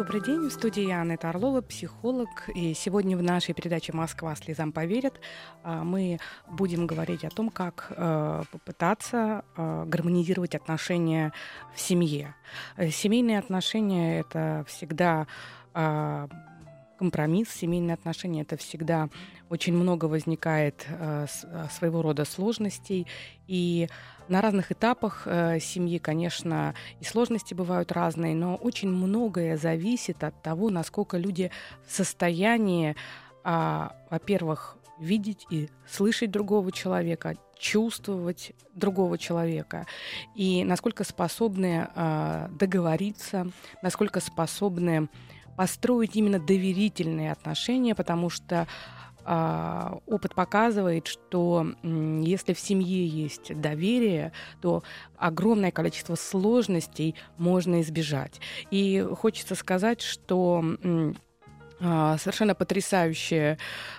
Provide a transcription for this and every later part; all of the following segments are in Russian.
Добрый день, в студии я Анетта Орлова, психолог. И сегодня в нашей передаче «Москва слезам поверит» а, мы будем говорить о том, как э, попытаться э, гармонизировать отношения в семье. Э, семейные отношения — это всегда а, компромисс, семейные отношения это всегда очень много возникает своего рода сложностей. И на разных этапах э, семьи, конечно, и сложности бывают разные, но очень многое зависит от того, насколько люди в состоянии, э, во-первых, видеть и слышать другого человека, чувствовать другого человека и насколько способны э, договориться, насколько способны построить именно доверительные отношения, потому что а, опыт показывает, что если в семье есть доверие, то огромное количество сложностей можно избежать. И хочется сказать, что а, совершенно потрясающая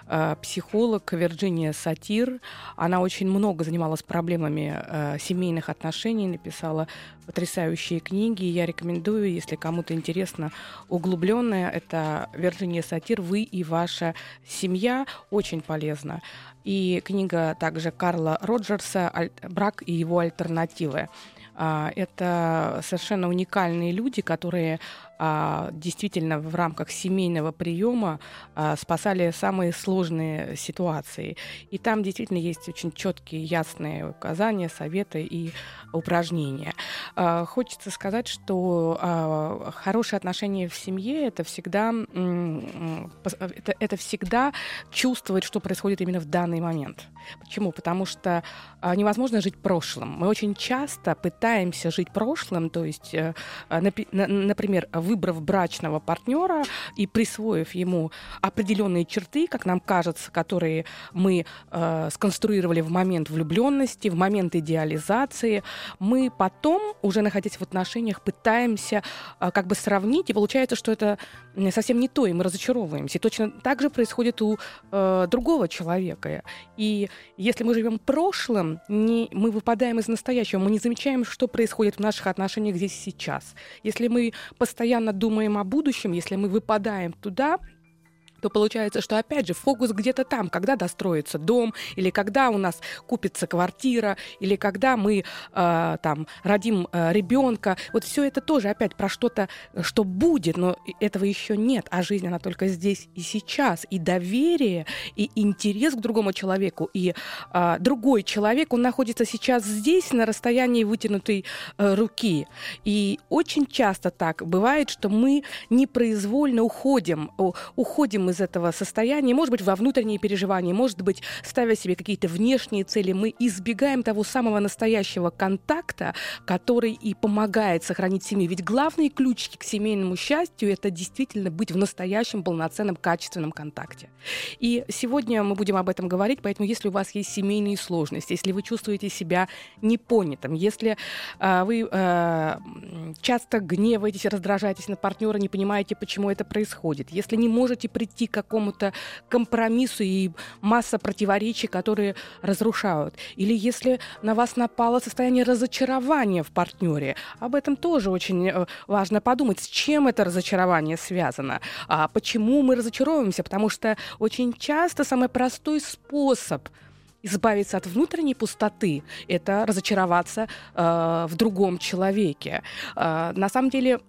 э, психолог Вирджиния Сатир. Она очень много занималась проблемами э, семейных отношений, написала потрясающие книги. Я рекомендую, если кому-то интересно, углубленная, это Вирджиния Сатир «Вы и ваша семья». Очень полезно. И книга также Карла Роджерса «Брак и его альтернативы». А, это совершенно уникальные люди, которые а, действительно в рамках семейного приема а, спасали самые сложные ситуации. И там действительно есть очень четкие, ясные указания, советы и упражнения. А, хочется сказать, что а, хорошие отношения в семье это всегда это, это всегда чувствовать, что происходит именно в данный момент. Почему? Потому что а, невозможно жить прошлым. Мы очень часто пытаемся жить прошлым, то есть, э, например, в выбрав брачного партнера и присвоив ему определенные черты, как нам кажется, которые мы э, сконструировали в момент влюбленности, в момент идеализации, мы потом, уже находясь в отношениях, пытаемся э, как бы сравнить, и получается, что это совсем не то, и мы разочаровываемся. И точно так же происходит у э, другого человека. И если мы живем прошлым, не, мы выпадаем из настоящего, мы не замечаем, что происходит в наших отношениях здесь и сейчас. Если мы постоянно постоянно думаем о будущем, если мы выпадаем туда, то получается, что опять же фокус где-то там, когда достроится дом, или когда у нас купится квартира, или когда мы э, там родим э, ребенка. Вот все это тоже опять про что-то, что будет, но этого еще нет, а жизнь она только здесь и сейчас. И доверие, и интерес к другому человеку, и э, другой человек, он находится сейчас здесь на расстоянии вытянутой э, руки. И очень часто так бывает, что мы непроизвольно уходим, уходим из этого состояния, может быть, во внутренние переживания, может быть, ставя себе какие-то внешние цели, мы избегаем того самого настоящего контакта, который и помогает сохранить семью. Ведь главные ключики к семейному счастью — это действительно быть в настоящем, полноценном, качественном контакте. И сегодня мы будем об этом говорить, поэтому если у вас есть семейные сложности, если вы чувствуете себя непонятым, если э, вы э, часто гневаетесь, раздражаетесь на партнера, не понимаете, почему это происходит, если не можете прийти прийти к какому-то компромиссу и масса противоречий, которые разрушают. Или если на вас напало состояние разочарования в партнере, об этом тоже очень э, важно подумать, с чем это разочарование связано, а почему мы разочаровываемся, потому что очень часто самый простой способ избавиться от внутренней пустоты – это разочароваться э, в другом человеке. Э, на самом деле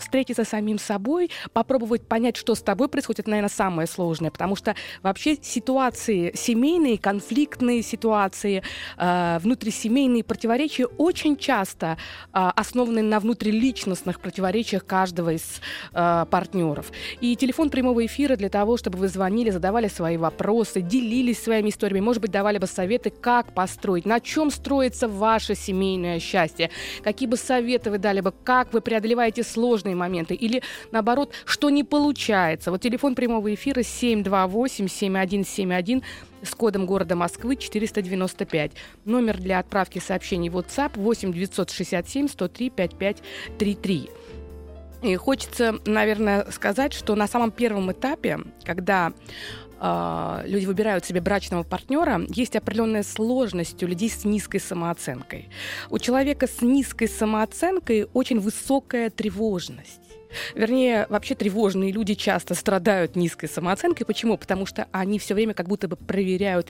встретиться с самим собой, попробовать понять, что с тобой происходит, это, наверное, самое сложное, потому что вообще ситуации семейные, конфликтные ситуации, э, внутрисемейные противоречия очень часто э, основаны на внутриличностных противоречиях каждого из э, партнеров. И телефон прямого эфира для того, чтобы вы звонили, задавали свои вопросы, делились своими историями, может быть, давали бы советы, как построить, на чем строится ваше семейное счастье, какие бы советы вы дали бы, как вы преодолеваете сложности сложные моменты или, наоборот, что не получается. Вот телефон прямого эфира 728-7171 с кодом города Москвы 495. Номер для отправки сообщений WhatsApp 8 967 103 5533. И хочется, наверное, сказать, что на самом первом этапе, когда э, люди выбирают себе брачного партнера, есть определенная сложность у людей с низкой самооценкой. У человека с низкой самооценкой очень высокая тревожность. Вернее, вообще тревожные люди часто страдают низкой самооценкой. Почему? Потому что они все время как будто бы проверяют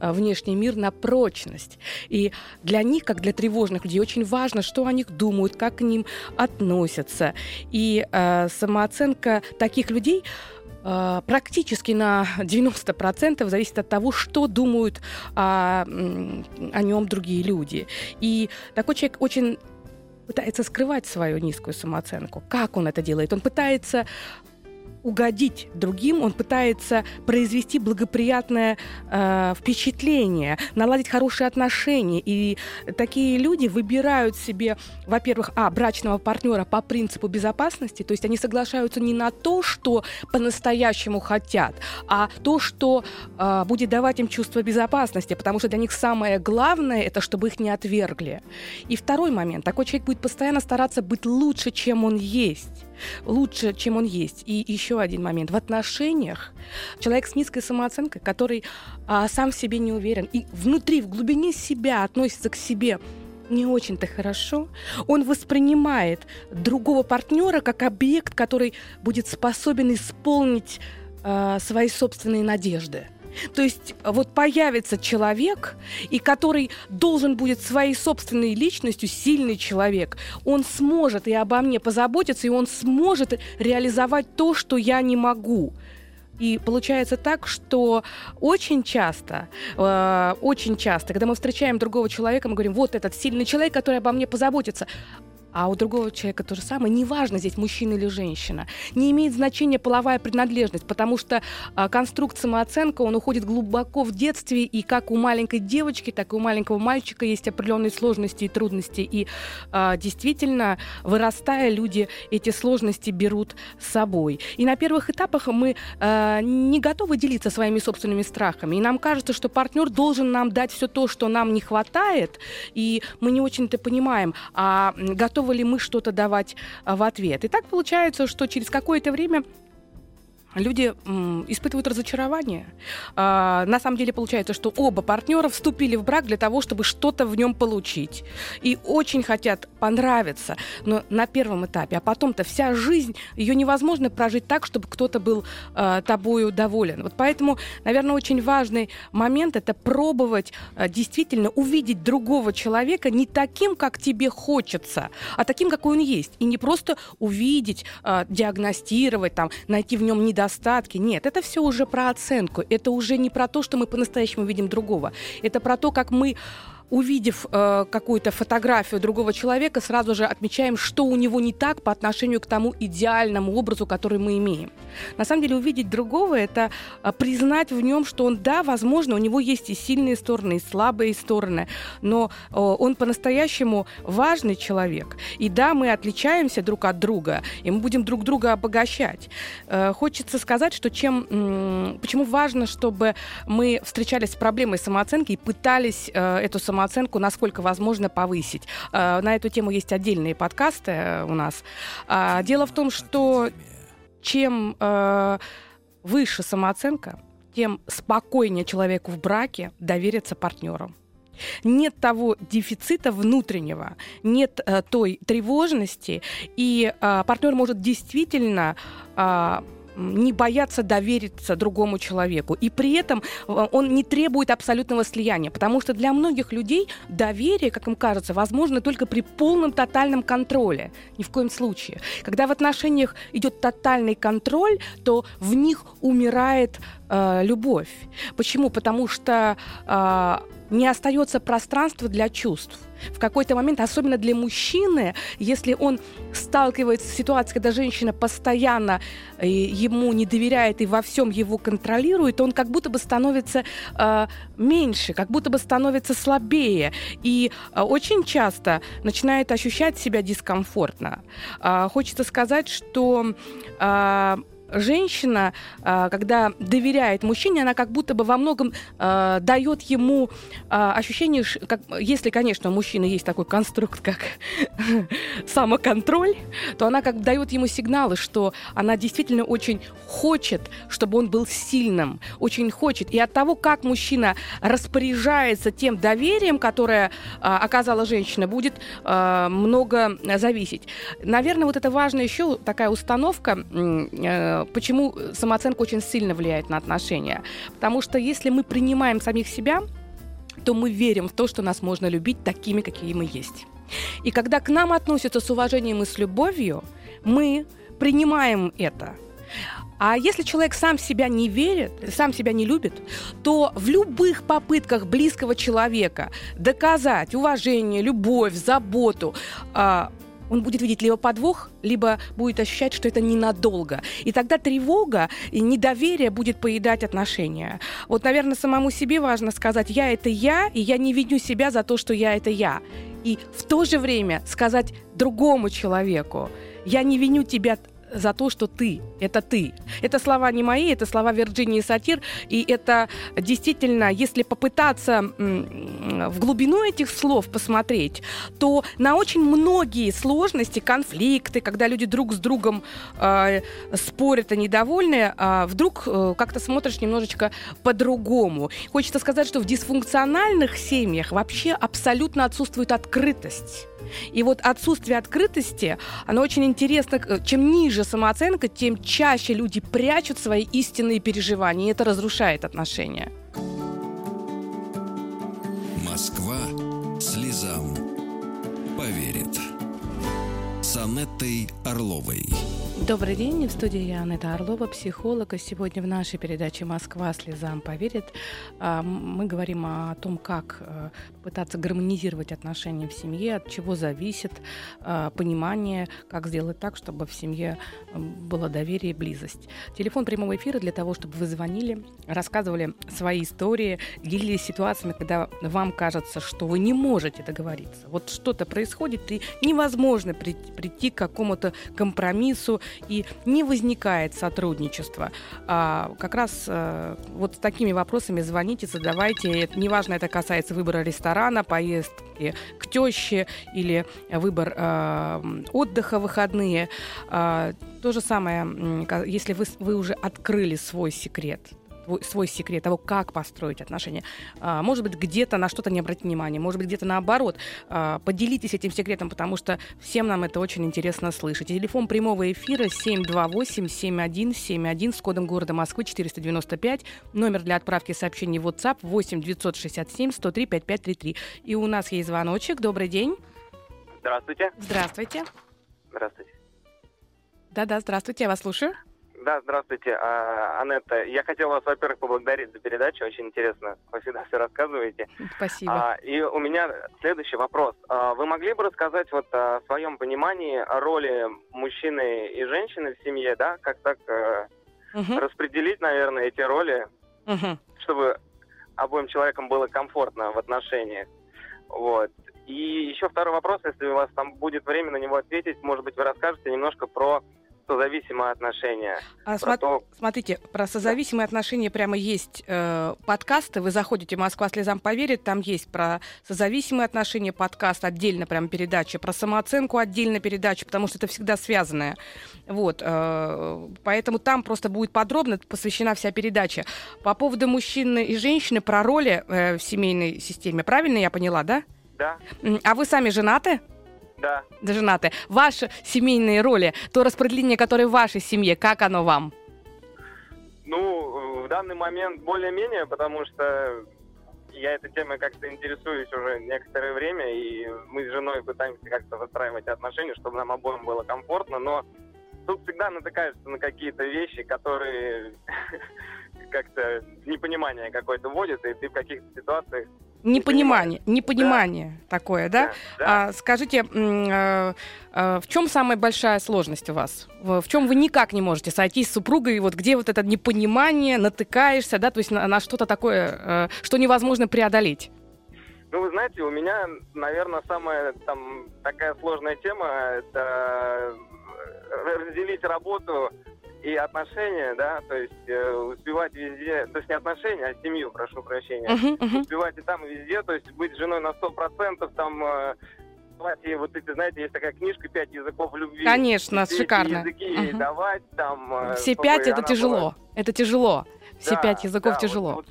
э, внешний мир на прочность. И для них, как для тревожных людей, очень важно, что о них думают, как к ним относятся. И э, самооценка таких людей практически на 90% зависит от того, что думают о, о нем другие люди. И такой человек очень пытается скрывать свою низкую самооценку. Как он это делает? Он пытается угодить другим, он пытается произвести благоприятное э, впечатление, наладить хорошие отношения. И такие люди выбирают себе, во-первых, а, брачного партнера по принципу безопасности, то есть они соглашаются не на то, что по-настоящему хотят, а то, что э, будет давать им чувство безопасности, потому что для них самое главное это, чтобы их не отвергли. И второй момент, такой человек будет постоянно стараться быть лучше, чем он есть лучше, чем он есть. И еще один момент. В отношениях человек с низкой самооценкой, который а, сам в себе не уверен и внутри, в глубине себя относится к себе не очень-то хорошо, он воспринимает другого партнера как объект, который будет способен исполнить э, свои собственные надежды. То есть вот появится человек, и который должен будет своей собственной личностью, сильный человек, он сможет и обо мне позаботиться, и он сможет реализовать то, что я не могу. И получается так, что очень часто, э, очень часто, когда мы встречаем другого человека, мы говорим, вот этот сильный человек, который обо мне позаботится а у другого человека то же самое. Неважно здесь мужчина или женщина. Не имеет значения половая принадлежность, потому что а, конструкт самооценка, он уходит глубоко в детстве, и как у маленькой девочки, так и у маленького мальчика есть определенные сложности и трудности. И а, действительно, вырастая, люди эти сложности берут с собой. И на первых этапах мы а, не готовы делиться своими собственными страхами. И нам кажется, что партнер должен нам дать все то, что нам не хватает, и мы не очень-то понимаем, а готовы готовы ли мы что-то давать а, в ответ. И так получается, что через какое-то время люди испытывают разочарование. А, на самом деле получается, что оба партнера вступили в брак для того, чтобы что-то в нем получить. И очень хотят понравиться, но на первом этапе. А потом-то вся жизнь, ее невозможно прожить так, чтобы кто-то был а, тобою доволен. Вот поэтому, наверное, очень важный момент это пробовать а, действительно увидеть другого человека не таким, как тебе хочется, а таким, какой он есть. И не просто увидеть, а, диагностировать, там, найти в нем недостатки, недостатки. Нет, это все уже про оценку. Это уже не про то, что мы по-настоящему видим другого. Это про то, как мы увидев э, какую-то фотографию другого человека, сразу же отмечаем, что у него не так по отношению к тому идеальному образу, который мы имеем. На самом деле увидеть другого – это э, признать в нем, что он, да, возможно, у него есть и сильные стороны, и слабые стороны, но э, он по-настоящему важный человек. И да, мы отличаемся друг от друга, и мы будем друг друга обогащать. Э, хочется сказать, что чем, э, почему важно, чтобы мы встречались с проблемой самооценки и пытались э, эту самооценку самооценку, насколько возможно, повысить. Э, на эту тему есть отдельные подкасты э, у нас. А, дело в том, что чем э, выше самооценка, тем спокойнее человеку в браке довериться партнеру. Нет того дефицита внутреннего, нет э, той тревожности, и э, партнер может действительно э, не бояться довериться другому человеку. И при этом э, он не требует абсолютного слияния, потому что для многих людей доверие, как им кажется, возможно только при полном тотальном контроле. Ни в коем случае. Когда в отношениях идет тотальный контроль, то в них умирает э, любовь. Почему? Потому что э, не остается пространства для чувств. В какой-то момент, особенно для мужчины, если он сталкивается с ситуацией, когда женщина постоянно э, ему не доверяет и во всем его контролирует, он как будто бы становится э, меньше, как будто бы становится слабее. И э, очень часто начинает ощущать себя дискомфортно. Э, хочется сказать, что э, женщина, а, когда доверяет мужчине, она как будто бы во многом э, дает ему э, ощущение, как, если, конечно, у мужчины есть такой конструкт, как самоконтроль, то она как дает ему сигналы, что она действительно очень хочет, чтобы он был сильным, очень хочет. И от того, как мужчина распоряжается тем доверием, которое оказала женщина, будет много зависеть. Наверное, вот это важная еще такая установка э, почему самооценка очень сильно влияет на отношения? Потому что если мы принимаем самих себя, то мы верим в то, что нас можно любить такими, какие мы есть. И когда к нам относятся с уважением и с любовью, мы принимаем это. А если человек сам себя не верит, сам себя не любит, то в любых попытках близкого человека доказать уважение, любовь, заботу, а, он будет видеть либо подвох, либо будет ощущать, что это ненадолго. И тогда тревога и недоверие будет поедать отношения. Вот, наверное, самому себе важно сказать, я это я, и я не виню себя за то, что я это я. И в то же время сказать другому человеку, я не виню тебя за то, что ты – это ты. Это слова не мои, это слова Вирджинии Сатир, и это действительно, если попытаться в глубину этих слов посмотреть, то на очень многие сложности, конфликты, когда люди друг с другом э, спорят и недовольны, э, вдруг э, как-то смотришь немножечко по-другому. Хочется сказать, что в дисфункциональных семьях вообще абсолютно отсутствует открытость. И вот отсутствие открытости, оно очень интересно. Чем ниже самооценка, тем чаще люди прячут свои истинные переживания, и это разрушает отношения. Москва слезам поверит. С Анеттой Орловой. Добрый день, в студии я Анетта Орлова, психолог. И сегодня в нашей передаче «Москва слезам поверит» а, мы говорим о том, как э, пытаться гармонизировать отношения в семье, от чего зависит а, понимание, как сделать так, чтобы в семье было доверие и близость. Телефон прямого эфира для того, чтобы вы звонили, рассказывали свои истории, делились ситуациями, когда вам кажется, что вы не можете договориться. Вот что-то происходит, и невозможно прийти к какому-то компромиссу, и не возникает сотрудничества. А, как раз а, вот с такими вопросами звоните, задавайте. Неважно, это касается выбора ресторана, поездки к теще или выбор а, отдыха выходные. А, то же самое, если вы, вы уже открыли свой секрет, свой, секрет того, как построить отношения. А, может быть, где-то на что-то не обратить внимание, может быть, где-то наоборот. А, поделитесь этим секретом, потому что всем нам это очень интересно слышать. Телефон прямого эфира 728-7171 с кодом города Москвы 495. Номер для отправки сообщений в WhatsApp 8 967 103 5533. И у нас есть звоночек. Добрый день. Здравствуйте. Здравствуйте. Здравствуйте. Да-да, здравствуйте, я вас слушаю. Да, здравствуйте, а, Анетта. Я хотел вас, во-первых, поблагодарить за передачу. Очень интересно. Вы всегда все рассказываете. Спасибо. А, и у меня следующий вопрос. А, вы могли бы рассказать вот о своем понимании о роли мужчины и женщины в семье, да? Как так угу. распределить, наверное, эти роли, угу. чтобы обоим человекам было комфортно в отношениях. Вот. И еще второй вопрос, если у вас там будет время на него ответить, может быть, вы расскажете немножко про созависимые отношения. А про то... Смотрите, про созависимые отношения прямо есть э, подкасты. Вы заходите «Москва слезам поверит», там есть про созависимые отношения подкаст, отдельно прям передача, про самооценку отдельно передача, потому что это всегда связанное. Вот, э, поэтому там просто будет подробно посвящена вся передача. По поводу мужчины и женщины, про роли э, в семейной системе, правильно я поняла, да? Да. А вы сами женаты? Да. Да, женаты. Ваши семейные роли, то распределение, которое в вашей семье, как оно вам? Ну, в данный момент более-менее, потому что я этой темой как-то интересуюсь уже некоторое время, и мы с женой пытаемся как-то выстраивать отношения, чтобы нам обоим было комфортно, но тут всегда натыкаются на какие-то вещи, которые как-то непонимание какое-то вводят, и ты в каких-то ситуациях Непонимание, непонимание да. такое, да? да, да. А, скажите, э, э, в чем самая большая сложность у вас? В, чем вы никак не можете сойтись с супругой? Вот где вот это непонимание, натыкаешься, да, то есть на, на что-то такое, э, что невозможно преодолеть? Ну, вы знаете, у меня, наверное, самая там такая сложная тема это разделить работу и отношения, да, то есть э, успевать везде, то есть не отношения, а семью, прошу прощения, uh-huh, uh-huh. успевать и там, и везде, то есть быть женой на сто процентов, там, э, и вот эти, знаете, есть такая книжка «Пять языков любви». Конечно, Все шикарно. языки uh-huh. давать, там... Э, Все пять — это тяжело, была... это тяжело. Все да, пять языков да, тяжело. Вот,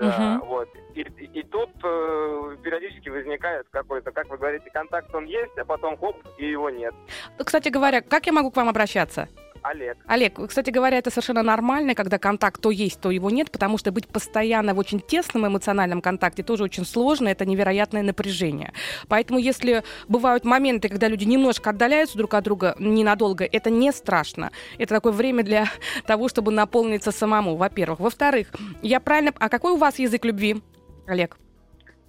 вот, uh-huh. вот. И, и, и тут э, периодически возникает какой-то, как вы говорите, контакт он есть, а потом хоп, и его нет. Кстати говоря, как я могу к вам обращаться? Олег. Олег, кстати говоря, это совершенно нормально, когда контакт то есть, то его нет, потому что быть постоянно в очень тесном эмоциональном контакте тоже очень сложно, это невероятное напряжение. Поэтому если бывают моменты, когда люди немножко отдаляются друг от друга ненадолго, это не страшно. Это такое время для того, чтобы наполниться самому, во-первых. Во-вторых, я правильно... А какой у вас язык любви, Олег?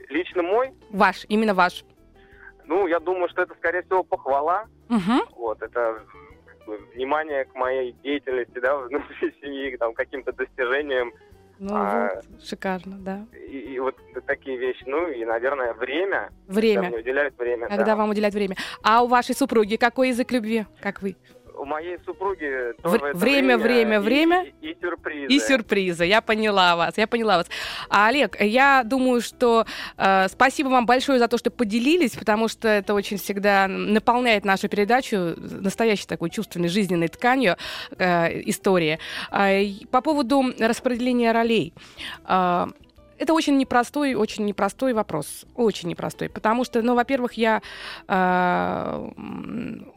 Лично мой? Ваш, именно ваш. Ну, я думаю, что это, скорее всего, похвала. Угу. Вот, это внимание к моей деятельности, да, внутри семьи, там, каким-то достижениям. Ну, а, вот, шикарно, да. И, и вот такие вещи. Ну, и, наверное, время. Время. Когда мне уделяют время, Когда да. вам уделяют время. А у вашей супруги какой язык любви, как вы? У моей супруги тоже время, время, время, и, и, и сюрпризы. И сюрпризы. Я поняла вас, я поняла вас. А, Олег, я думаю, что э, спасибо вам большое за то, что поделились, потому что это очень всегда наполняет нашу передачу настоящей такой чувственной жизненной тканью э, истории. Э, по поводу распределения ролей. Э, это очень непростой, очень непростой вопрос. Очень непростой. Потому что, ну, во-первых, я э,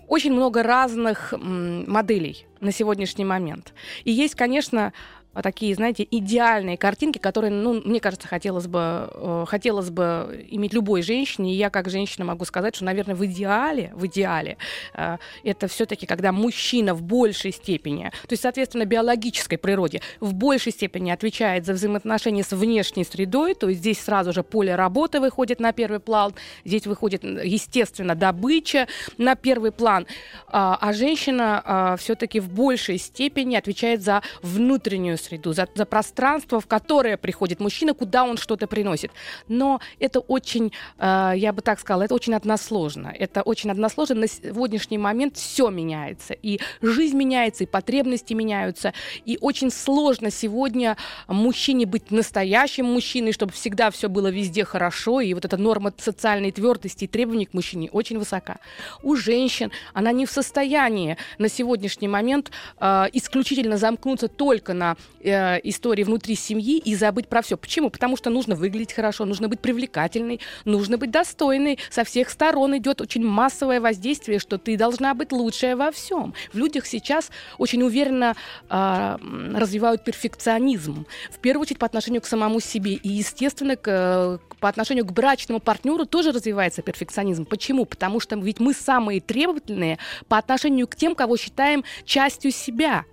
очень много разных моделей на сегодняшний момент. И есть, конечно, такие, знаете, идеальные картинки, которые, ну, мне кажется, хотелось бы, э, хотелось бы иметь любой женщине. И я как женщина могу сказать, что, наверное, в идеале, в идеале э, это все-таки, когда мужчина в большей степени, то есть, соответственно, биологической природе, в большей степени отвечает за взаимоотношения с внешней средой, то есть здесь сразу же поле работы выходит на первый план, здесь выходит, естественно, добыча на первый план, а, а женщина а, все-таки в большей степени отвечает за внутреннюю среду, за, за пространство, в которое приходит мужчина, куда он что-то приносит. Но это очень, э, я бы так сказала, это очень односложно. Это очень односложно. На сегодняшний момент все меняется. И жизнь меняется, и потребности меняются. И очень сложно сегодня мужчине быть настоящим мужчиной, чтобы всегда все было везде хорошо. И вот эта норма социальной твердости и требований к мужчине очень высока. У женщин она не в состоянии на сегодняшний момент э, исключительно замкнуться только на э, истории внутри семьи и забыть про все. Почему? Потому что нужно выглядеть хорошо, нужно быть привлекательной, нужно быть достойной. Со всех сторон идет очень массовое воздействие, что ты должна быть лучшая во всем. В людях сейчас очень уверенно э, развивают перфекционизм. В первую очередь по отношению к самому себе. И, естественно, к, по отношению к брачному партнеру тоже развивается перфекционизм. Почему? Потому что ведь мы самые требовательные по отношению к тем, кого считаем частью себя.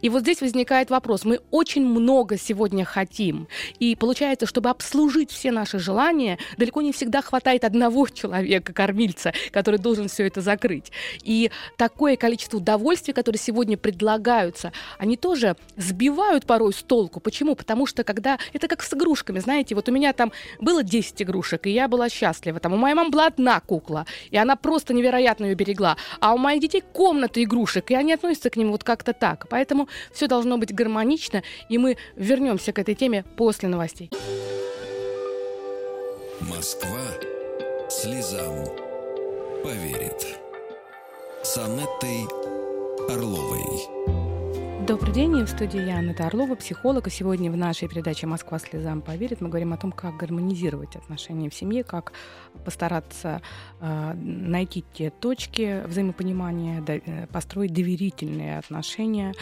И вот здесь возникает вопрос. Мы очень много сегодня хотим. И получается, чтобы обслужить все наши желания, далеко не всегда хватает одного человека, кормильца, который должен все это закрыть. И такое количество удовольствий, которые сегодня предлагаются, они тоже сбивают порой с толку. Почему? Потому что когда... Это как с игрушками, знаете, вот у меня там было 10 игрушек, и я была счастлива. Там у моей мамы была одна кукла, и она просто невероятно ее берегла. А у моих детей комната игрушек, и они относятся к ним вот как-то так. Поэтому Поэтому все должно быть гармонично, и мы вернемся к этой теме после новостей. Москва слезам поверит. С Анеттой Орловой. Добрый день, в студии я, Анна Орлова, психолог. И сегодня в нашей передаче «Москва слезам поверит» мы говорим о том, как гармонизировать отношения в семье, как постараться э, найти те точки взаимопонимания, э, построить доверительные отношения,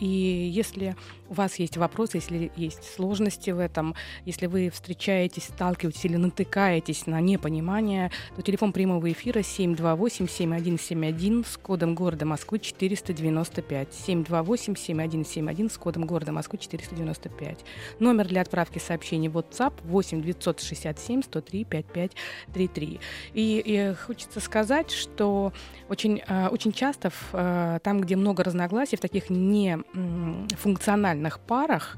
и если у вас есть вопросы, если есть сложности в этом, если вы встречаетесь, сталкиваетесь или натыкаетесь на непонимание, то телефон прямого эфира 728-7171 с кодом города Москвы 495. 728-7171 с кодом города Москвы 495. Номер для отправки сообщений WhatsApp 8 967 103 5533. И, и хочется сказать, что очень, э, очень часто в, э, там, где много разногласий, в таких нефункциональных парах,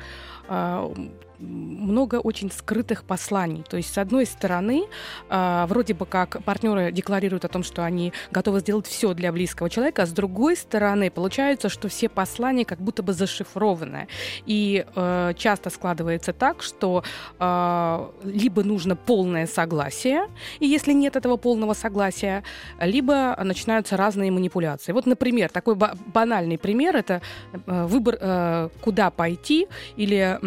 э, много очень скрытых посланий. То есть, с одной стороны, э, вроде бы как партнеры декларируют о том, что они готовы сделать все для близкого человека, а с другой стороны, получается, что все послания как будто бы зашифрованы. И э, часто складывается так, что э, либо нужно полное согласие, и если нет этого полного согласия, либо начинаются разные манипуляции. Вот, например, такой банальный пример это э, выбор, э, куда пойти или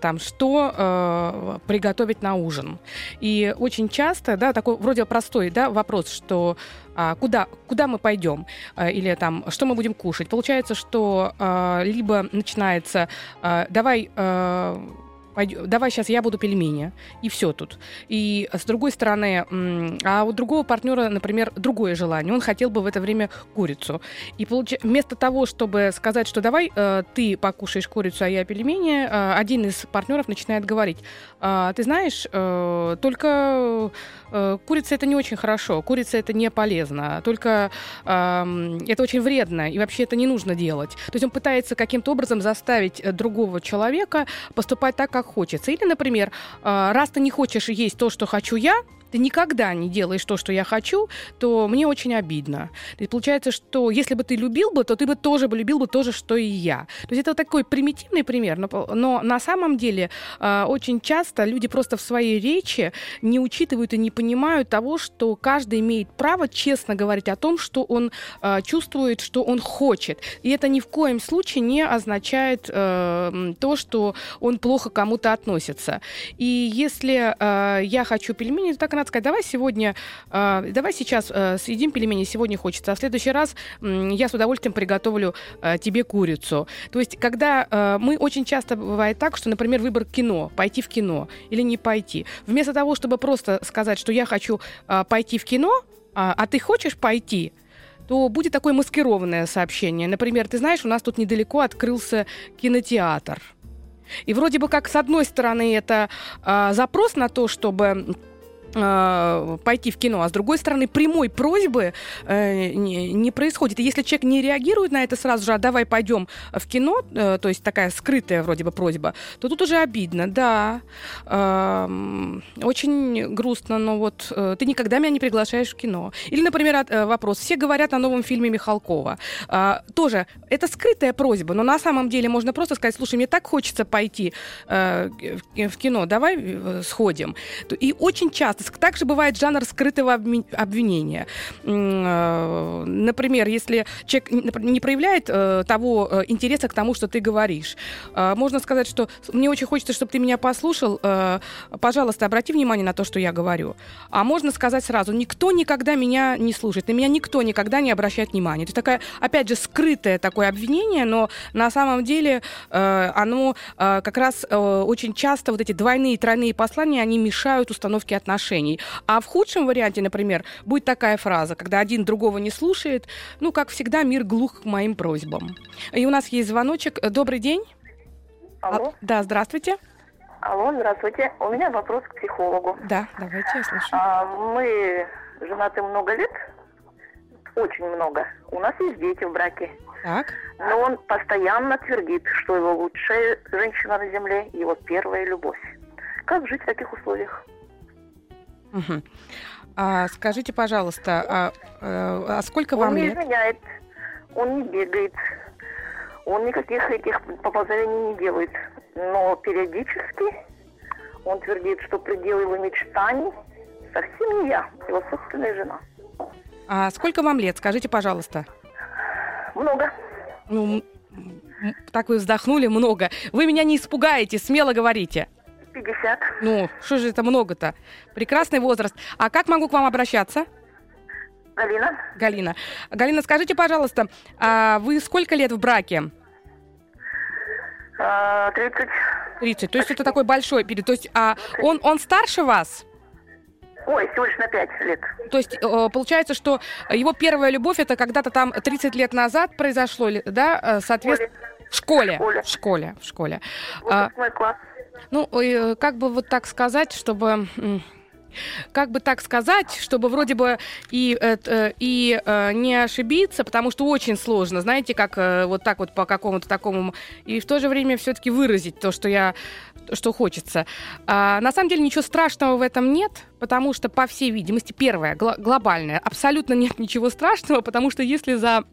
там что что э, приготовить на ужин. И очень часто, да, такой вроде простой, да, вопрос, что а, куда, куда мы пойдем, а, или там, что мы будем кушать. Получается, что а, либо начинается, а, давай... А, давай сейчас я буду пельмени, и все тут. И с другой стороны, а у другого партнера, например, другое желание, он хотел бы в это время курицу. И получ... вместо того, чтобы сказать, что давай э, ты покушаешь курицу, а я пельмени, э, один из партнеров начинает говорить, э, ты знаешь, э, только э, курица это не очень хорошо, курица это не полезно, только э, это очень вредно, и вообще это не нужно делать. То есть он пытается каким-то образом заставить э, другого человека поступать так, как хочется. Или, например, а, раз ты не хочешь есть то, что хочу я, ты никогда не делаешь то, что я хочу, то мне очень обидно. Есть получается, что если бы ты любил бы, то ты бы тоже бы любил бы то же, что и я. То есть это такой примитивный пример, но, но на самом деле э, очень часто люди просто в своей речи не учитывают и не понимают того, что каждый имеет право честно говорить о том, что он э, чувствует, что он хочет. И это ни в коем случае не означает э, то, что он плохо кому-то относится. И если э, я хочу пельмени, так надо сказать, давай сегодня, э, давай сейчас э, съедим пельмени, сегодня хочется, а в следующий раз э, я с удовольствием приготовлю э, тебе курицу. То есть, когда э, мы очень часто бывает так, что, например, выбор кино, пойти в кино или не пойти. Вместо того, чтобы просто сказать, что я хочу э, пойти в кино, э, а ты хочешь пойти, то будет такое маскированное сообщение. Например, ты знаешь, у нас тут недалеко открылся кинотеатр. И вроде бы как с одной стороны это э, запрос на то, чтобы Э, пойти в кино, а с другой стороны прямой просьбы э, не, происходит. И если человек не реагирует на это сразу же, а давай пойдем в кино, э, то есть такая скрытая вроде бы просьба, то тут уже обидно, да, э, очень грустно, но вот ты никогда меня не приглашаешь в кино. Или, например, вопрос, все говорят о новом фильме Михалкова, э, тоже это скрытая просьба, но на самом деле можно просто сказать, слушай, мне так хочется пойти в кино, давай сходим. И очень часто также бывает жанр скрытого обвинения. Э, например, если человек не проявляет э, того э, интереса к тому, что ты говоришь, можно сказать, что мне очень хочется, чтобы ты меня послушал, пожалуйста, обрати внимание на то, что я говорю. А можно сказать сразу, никто никогда меня не слушает, на меня никто никогда не обращает внимания. Это такая, опять же, скрытое такое обвинение, но на самом деле оно как раз очень часто вот эти двойные и тройные послания, они мешают установке отношений отношений. А в худшем варианте, например, будет такая фраза, когда один другого не слушает, ну, как всегда, мир глух к моим просьбам. И у нас есть звоночек. Добрый день. Алло. А, да, здравствуйте. Алло, здравствуйте. У меня вопрос к психологу. Да, давайте, я слушаю. А, мы женаты много лет, очень много. У нас есть дети в браке. Так. Но он постоянно твердит, что его лучшая женщина на земле, его первая любовь. Как жить в таких условиях? Угу. А, скажите, пожалуйста, а, а, а сколько он вам лет? Он не изменяет, он не бегает, он никаких этих поползаний не делает. Но периодически он твердит, что предел его мечтаний совсем не я, его собственная жена. А сколько вам лет, скажите, пожалуйста? Много. Ну, так вы вздохнули много. Вы меня не испугаете, смело говорите. 50. Ну, что же это много-то? Прекрасный возраст. А как могу к вам обращаться? Галина. Галина. Галина, скажите, пожалуйста, а вы сколько лет в браке? А, 30. 30. То есть это такой большой период. То есть а он, он старше вас? Ой, всего лишь на 5 лет. То есть э, получается, что его первая любовь это когда-то там 30 лет назад произошло, да? Э, соответственно, в школе. В школе. В школе. В школе. Вот а, мой класс. Ну, э, как бы вот так сказать, чтобы как бы так сказать, чтобы вроде бы и, э, и э, не ошибиться, потому что очень сложно, знаете, как вот так вот по какому-то такому, и в то же время все-таки выразить то, что я, что хочется. А, на самом деле ничего страшного в этом нет, потому что, по всей видимости, первое, гл- глобальное, абсолютно нет ничего страшного, потому что если за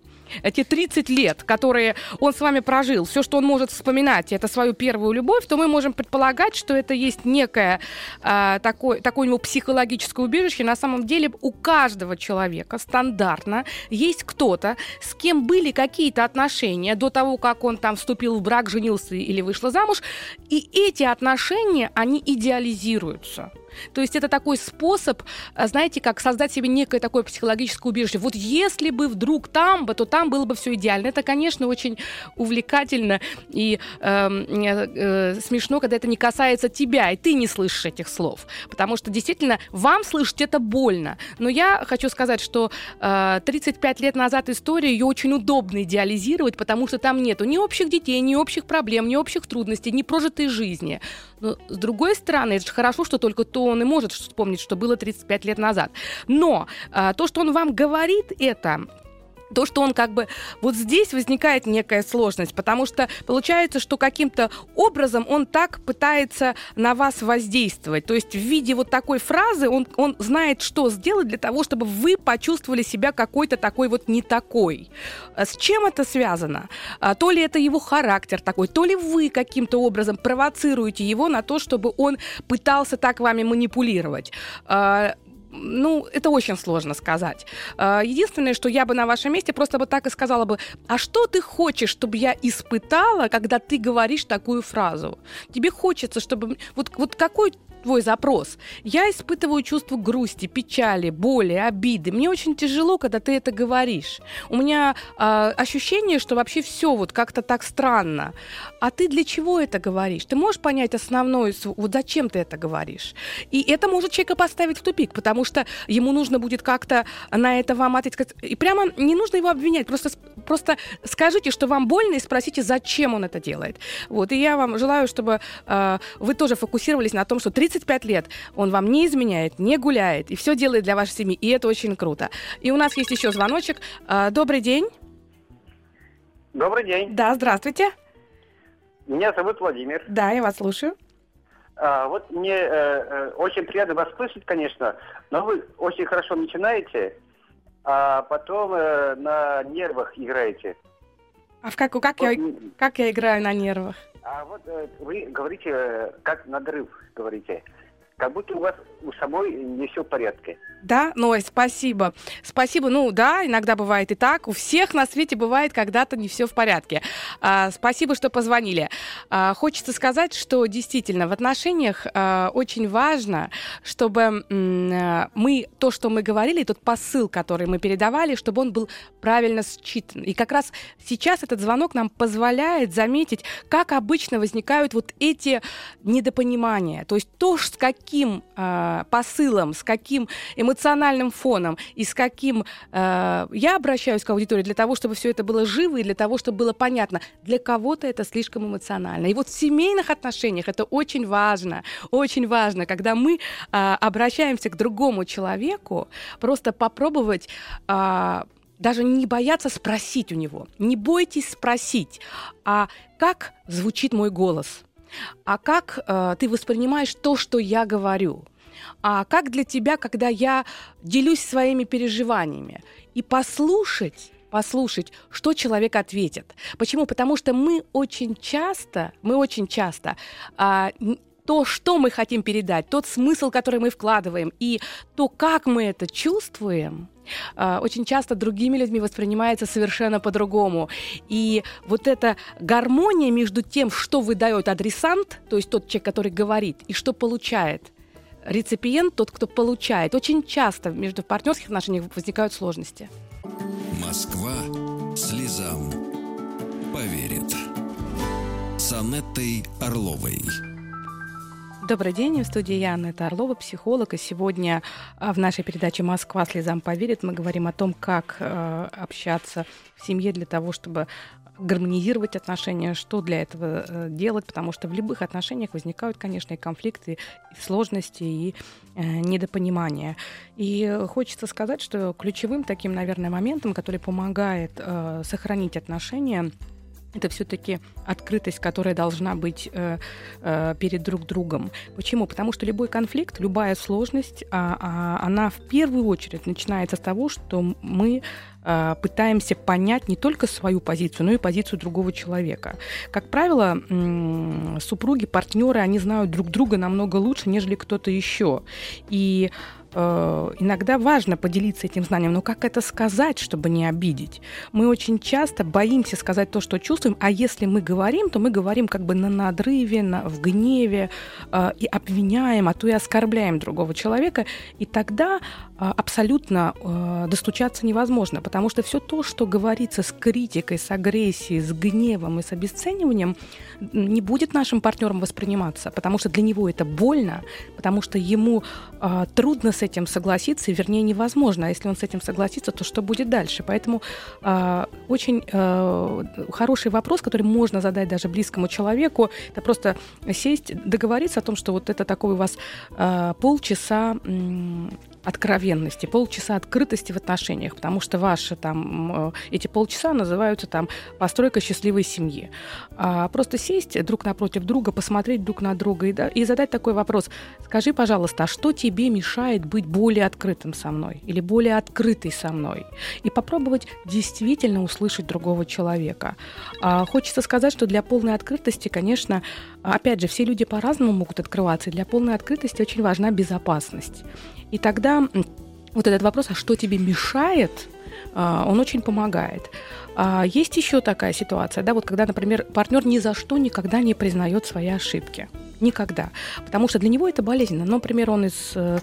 эти 30 лет, которые он с вами прожил, все, что он может вспоминать, это свою первую любовь, то мы можем предполагать, что это есть некое э, такое, такое у него психологическое убежище. На самом деле у каждого человека стандартно есть кто-то, с кем были какие-то отношения до того, как он там вступил в брак, женился или вышла замуж, и эти отношения, они идеализируются. То есть это такой способ, э, знаете, как создать себе некое такое психологическое убежище. Вот если бы вдруг там бы, то там было бы все идеально. Это, конечно, очень увлекательно и э, э, э, смешно, когда это не касается тебя, и ты не слышишь этих слов. Потому что действительно вам слышать это больно. Но я хочу сказать, что э, 35 лет назад история, ее очень удобно идеализировать, потому что там нету ни общих детей, ни общих проблем, ни общих трудностей, ни прожитой жизни. Но с другой стороны, это же хорошо, что только то он и может вспомнить, что было 35 лет назад. Но а, то, что он вам говорит это, то, что он как бы... Вот здесь возникает некая сложность, потому что получается, что каким-то образом он так пытается на вас воздействовать. То есть в виде вот такой фразы он, он знает, что сделать для того, чтобы вы почувствовали себя какой-то такой вот не такой. А с чем это связано? А, то ли это его характер такой, то ли вы каким-то образом провоцируете его на то, чтобы он пытался так вами манипулировать ну, это очень сложно сказать. А, единственное, что я бы на вашем месте просто бы так и сказала бы, а что ты хочешь, чтобы я испытала, когда ты говоришь такую фразу? Тебе хочется, чтобы... Вот, вот какой твой запрос. Я испытываю чувство грусти, печали, боли, обиды. Мне очень тяжело, когда ты это говоришь. У меня э, ощущение, что вообще все вот как-то так странно. А ты для чего это говоришь? Ты можешь понять основное, вот зачем ты это говоришь? И это может человека поставить в тупик, потому что ему нужно будет как-то на это вам ответить. И прямо не нужно его обвинять, просто, просто скажите, что вам больно, и спросите, зачем он это делает. Вот, и я вам желаю, чтобы э, вы тоже фокусировались на том, что 30 35 лет он вам не изменяет, не гуляет и все делает для вашей семьи, и это очень круто. И у нас есть еще звоночек. А, добрый день. Добрый день. Да, здравствуйте. Меня зовут Владимир. Да, я вас слушаю. А, вот мне э, э, очень приятно вас слышать, конечно, но вы очень хорошо начинаете, а потом э, на нервах играете. А в как, как, вот, я, как я играю на нервах? А вот э, вы говорите, э, как надрыв говорите как будто у вас у самой не все в порядке. Да, Ной, спасибо. Спасибо. Ну да, иногда бывает и так. У всех на свете бывает когда-то не все в порядке. А, спасибо, что позвонили. А, хочется сказать, что действительно в отношениях а, очень важно, чтобы м, мы то, что мы говорили, тот посыл, который мы передавали, чтобы он был правильно считан. И как раз сейчас этот звонок нам позволяет заметить, как обычно возникают вот эти недопонимания. То есть то, с каким каким э, посылом, с каким эмоциональным фоном и с каким э, я обращаюсь к аудитории для того, чтобы все это было живо и для того, чтобы было понятно. Для кого-то это слишком эмоционально. И вот в семейных отношениях это очень важно, очень важно, когда мы э, обращаемся к другому человеку, просто попробовать э, даже не бояться спросить у него. Не бойтесь спросить, а как звучит мой голос? А как э, ты воспринимаешь то, что я говорю, а как для тебя, когда я делюсь своими переживаниями, и послушать послушать, что человек ответит. Почему? Потому что мы очень часто, мы очень часто а, то, что мы хотим передать, тот смысл, который мы вкладываем, и то, как мы это чувствуем, очень часто другими людьми воспринимается совершенно по-другому. И вот эта гармония между тем, что выдает адресант, то есть тот человек, который говорит, и что получает реципиент, тот, кто получает. Очень часто между партнерских отношениях возникают сложности. Москва слезам поверит. с Анеттой Орловой. Добрый день, в студии Яна это Орлова, психолог. И сегодня а, в нашей передаче «Москва слезам поверит» мы говорим о том, как э, общаться в семье для того, чтобы гармонизировать отношения, что для этого э, делать, потому что в любых отношениях возникают, конечно, и конфликты, и сложности, и э, недопонимания. И хочется сказать, что ключевым таким, наверное, моментом, который помогает э, сохранить отношения, это все-таки открытость, которая должна быть э, э, перед друг другом. Почему? Потому что любой конфликт, любая сложность, а, а, она в первую очередь начинается с того, что мы э, пытаемся понять не только свою позицию, но и позицию другого человека. Как правило, супруги, партнеры, они знают друг друга намного лучше, нежели кто-то еще. И Э, иногда важно поделиться этим знанием, но как это сказать, чтобы не обидеть? Мы очень часто боимся сказать то, что чувствуем, а если мы говорим, то мы говорим как бы на надрыве, на, в гневе э, и обвиняем, а то и оскорбляем другого человека, и тогда э, абсолютно э, достучаться невозможно, потому что все то, что говорится с критикой, с агрессией, с гневом и с обесцениванием, не будет нашим партнером восприниматься, потому что для него это больно, потому что ему э, трудно с этим согласиться, вернее, невозможно. А если он с этим согласится, то что будет дальше? Поэтому э, очень э, хороший вопрос, который можно задать даже близкому человеку, это просто сесть, договориться о том, что вот это такой у вас э, полчаса откровенности, полчаса открытости в отношениях, потому что ваши там эти полчаса называются там постройка счастливой семьи. А просто сесть друг напротив друга, посмотреть друг на друга и, да, и задать такой вопрос: скажи, пожалуйста, а что тебе мешает быть более открытым со мной или более открытой со мной? И попробовать действительно услышать другого человека. А, хочется сказать, что для полной открытости, конечно, опять же, все люди по-разному могут открываться, и для полной открытости очень важна безопасность. И тогда вот этот вопрос, а что тебе мешает, а, он очень помогает. А есть еще такая ситуация, да, вот когда, например, партнер ни за что никогда не признает свои ошибки. Никогда. Потому что для него это болезненно. Например, он из Э,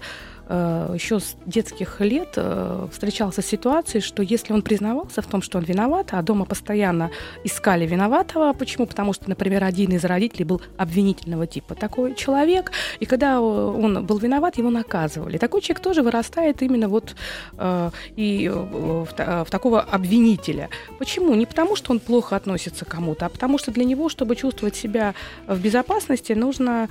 еще с детских лет э, встречался с ситуацией, что если он признавался в том, что он виноват, а дома постоянно искали виноватого, почему? Потому что, например, один из родителей был обвинительного типа такой человек, и когда он был виноват, его наказывали. Такой человек тоже вырастает именно вот э, и в такого обвинителя. Почему? Не потому, что он плохо относится к кому-то, а потому что для него, чтобы чувствовать себя в безопасности, нужно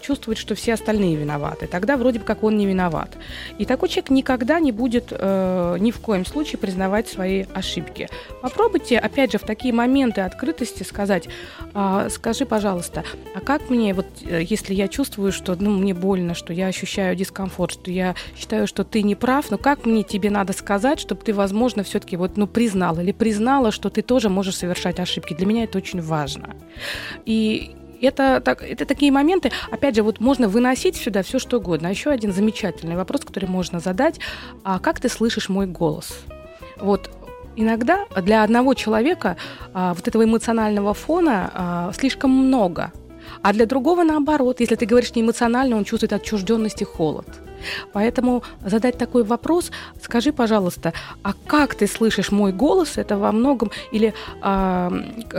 чувствовать, что все остальные виноваты. Тогда вроде бы как он не виноват виноват. И такой человек никогда не будет э, ни в коем случае признавать свои ошибки. Попробуйте, опять же, в такие моменты открытости сказать, э, скажи, пожалуйста, а как мне, вот э, если я чувствую, что ну, мне больно, что я ощущаю дискомфорт, что я считаю, что ты не прав, но как мне тебе надо сказать, чтобы ты, возможно, все-таки вот, ну, признал или признала, что ты тоже можешь совершать ошибки. Для меня это очень важно. И это, так, это такие моменты, опять же, вот можно выносить сюда все что угодно. А еще один замечательный вопрос, который можно задать. А как ты слышишь мой голос? Вот иногда для одного человека а, вот этого эмоционального фона а, слишком много. А для другого наоборот, если ты говоришь не эмоционально, он чувствует отчужденность и холод. Поэтому задать такой вопрос, скажи, пожалуйста, а как ты слышишь мой голос? Это во многом или а,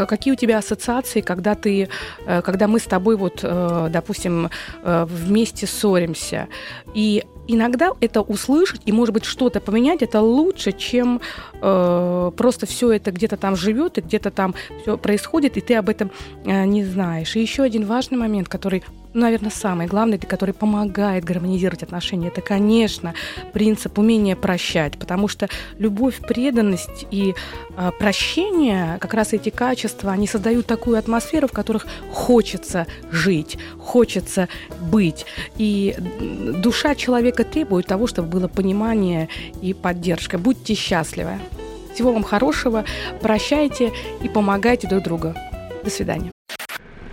какие у тебя ассоциации, когда ты, э, когда мы с тобой вот, э, допустим, э, вместе ссоримся? И иногда это услышать и, может быть, что-то поменять, это лучше, чем э, просто все это где-то там живет и где-то там все происходит, и ты об этом э, не знаешь. И еще один важный момент, который ну, наверное, самый главный, который помогает гармонизировать отношения, это, конечно, принцип умения прощать, потому что любовь, преданность и э, прощение, как раз эти качества, они создают такую атмосферу, в которых хочется жить, хочется быть. И душа человека требует того, чтобы было понимание и поддержка. Будьте счастливы. Всего вам хорошего, прощайте и помогайте друг другу. До свидания.